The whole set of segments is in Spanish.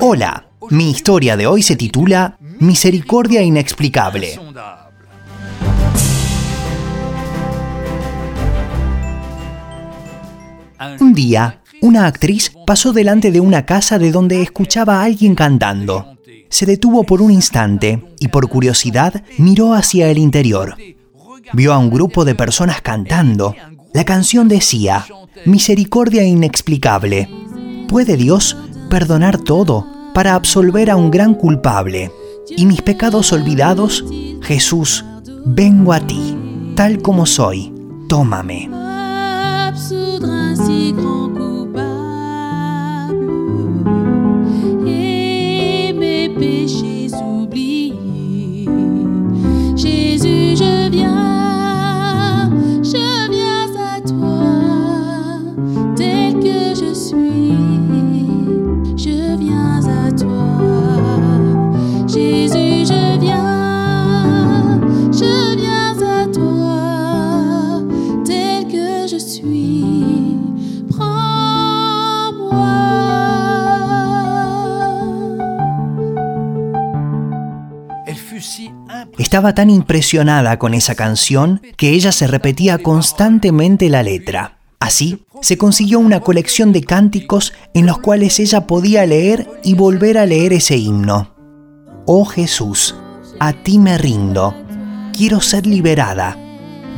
Hola, mi historia de hoy se titula Misericordia Inexplicable. Un día, una actriz pasó delante de una casa de donde escuchaba a alguien cantando. Se detuvo por un instante y por curiosidad miró hacia el interior. Vio a un grupo de personas cantando. La canción decía, Misericordia inexplicable. ¿Puede Dios perdonar todo para absolver a un gran culpable? Y mis pecados olvidados, Jesús, vengo a ti, tal como soy, tómame. Estaba tan impresionada con esa canción que ella se repetía constantemente la letra. Así, se consiguió una colección de cánticos en los cuales ella podía leer y volver a leer ese himno. Oh Jesús, a ti me rindo. Quiero ser liberada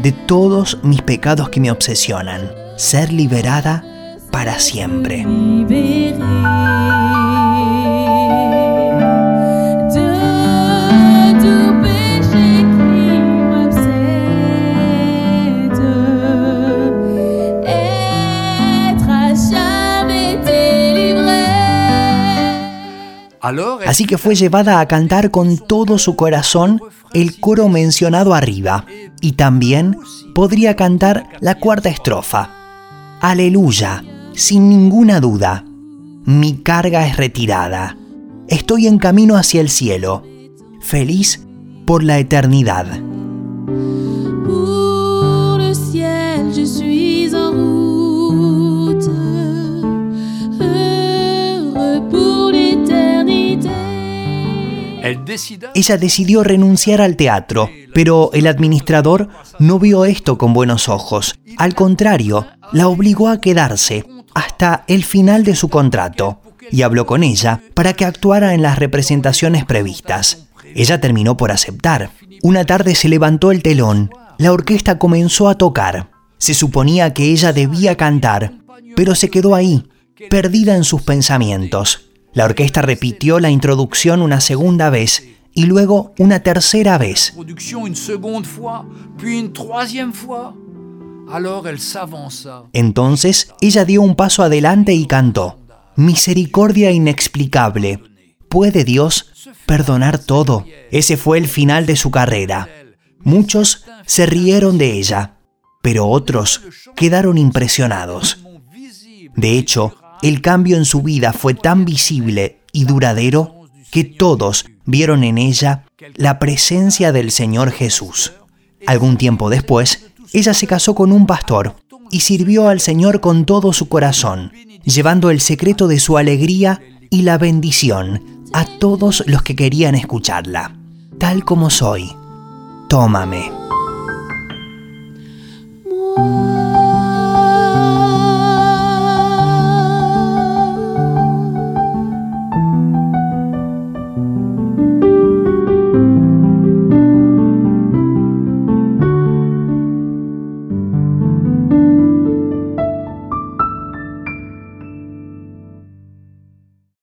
de todos mis pecados que me obsesionan. Ser liberada para siempre. Así que fue llevada a cantar con todo su corazón el coro mencionado arriba y también podría cantar la cuarta estrofa. Aleluya, sin ninguna duda. Mi carga es retirada. Estoy en camino hacia el cielo, feliz por la eternidad. Ella decidió renunciar al teatro, pero el administrador no vio esto con buenos ojos. Al contrario, la obligó a quedarse hasta el final de su contrato y habló con ella para que actuara en las representaciones previstas. Ella terminó por aceptar. Una tarde se levantó el telón, la orquesta comenzó a tocar. Se suponía que ella debía cantar, pero se quedó ahí, perdida en sus pensamientos. La orquesta repitió la introducción una segunda vez y luego una tercera vez. Entonces ella dio un paso adelante y cantó, Misericordia inexplicable. ¿Puede Dios perdonar todo? Ese fue el final de su carrera. Muchos se rieron de ella, pero otros quedaron impresionados. De hecho, el cambio en su vida fue tan visible y duradero que todos vieron en ella la presencia del Señor Jesús. Algún tiempo después, ella se casó con un pastor y sirvió al Señor con todo su corazón, llevando el secreto de su alegría y la bendición a todos los que querían escucharla. Tal como soy, tómame.